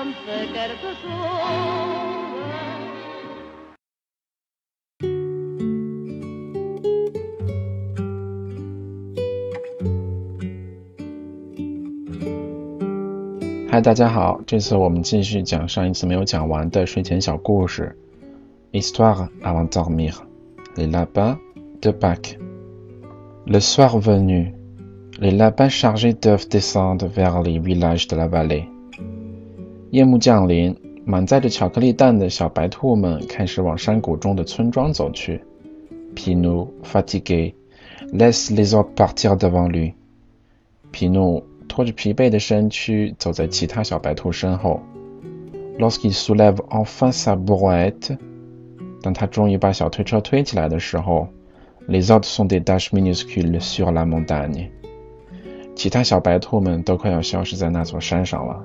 ça me fait quelque Histoire avant dormir, les lapins de Pâques. Le soir venu, les lapins chargés d'œufs descendent vers les villages de la vallée. 夜幕降临，满载着巧克力蛋的小白兔们开始往山谷中的村庄走去。皮诺 fatigué laisse les autres partir devant lui。皮诺拖着疲惫的身躯走在其他小白兔身后。Lorsqu'il soulève enfin sa boîte，r 当他终于把小推车推起来的时候，les autres sont des dash minuscules sur la montagne。其他小白兔们都快要消失在那座山上了。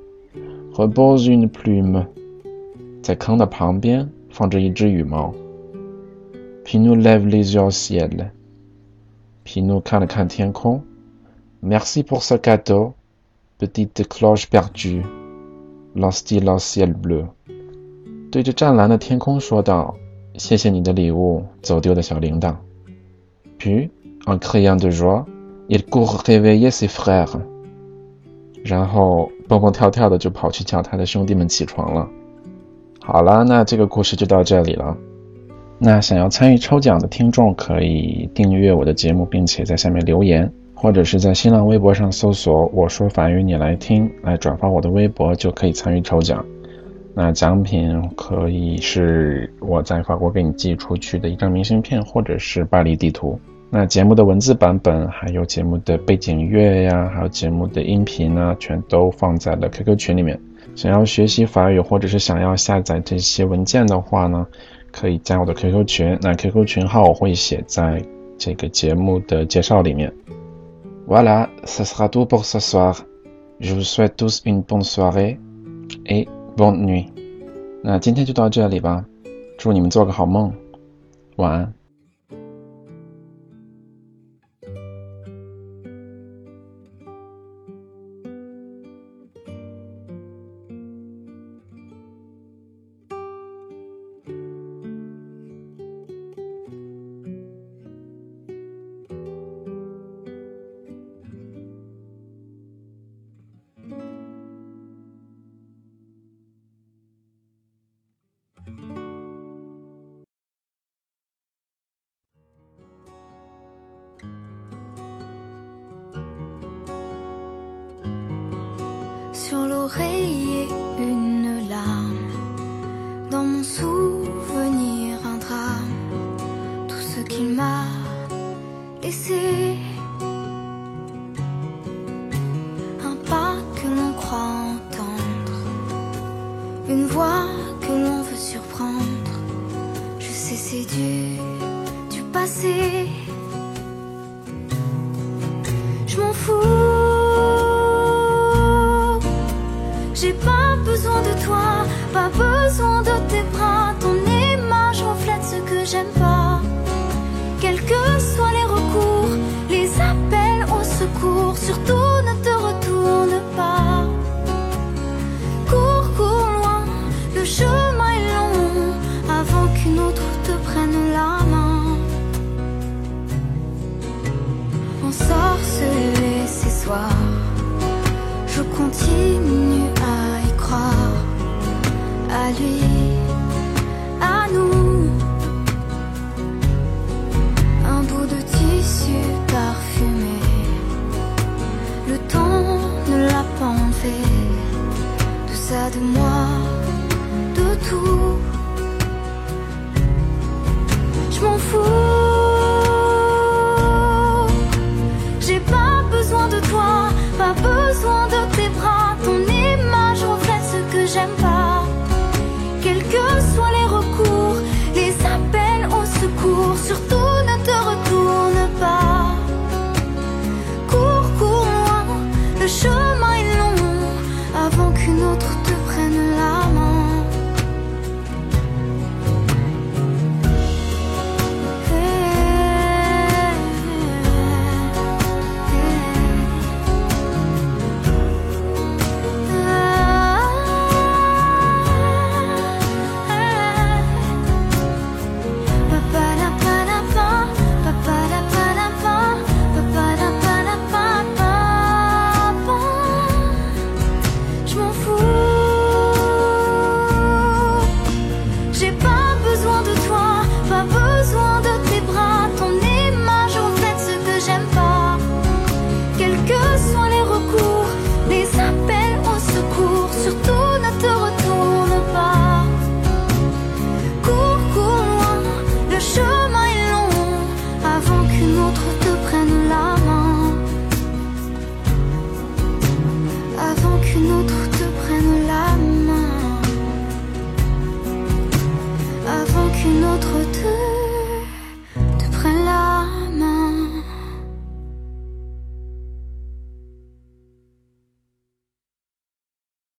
Rebose une plume. Sa canne de pantin, fondre une jolie u-mall. Pinou lève les yeux au ciel. Pinou canne-canne 天空. Merci pour ce cadeau, petite cloche perdue. L'ostile au ciel bleu. Deux de Tanlan de 天空, soit d'un, c'est c'est ni de l'eau, so deal de Puis, en criant de joie, il court réveiller ses frères. 然后蹦蹦跳跳的就跑去叫他的兄弟们起床了。好了，那这个故事就到这里了。那想要参与抽奖的听众可以订阅我的节目，并且在下面留言，或者是在新浪微博上搜索“我说法语你来听”，来转发我的微博就可以参与抽奖。那奖品可以是我在法国给你寄出去的一张明信片，或者是巴黎地图。那节目的文字版本，还有节目的背景乐呀，还有节目的音频啊，全都放在了 QQ 群里面。想要学习法语或者是想要下载这些文件的话呢，可以加我的 QQ 群。那 QQ 群号我会写在这个节目的介绍里面。Voilà，ça sera tout pour ce soir. Je vous souhaite tous une bonne soirée et bonne nuit. 那今天就到这里吧，祝你们做个好梦，晚安。Rayez une larme. Dans mon souvenir, un drame. Tout ce qu'il m'a laissé. Un pas que l'on croit entendre. Une voix que l'on veut surprendre. Je sais, c'est du, du passé. continue à y croire, à lui.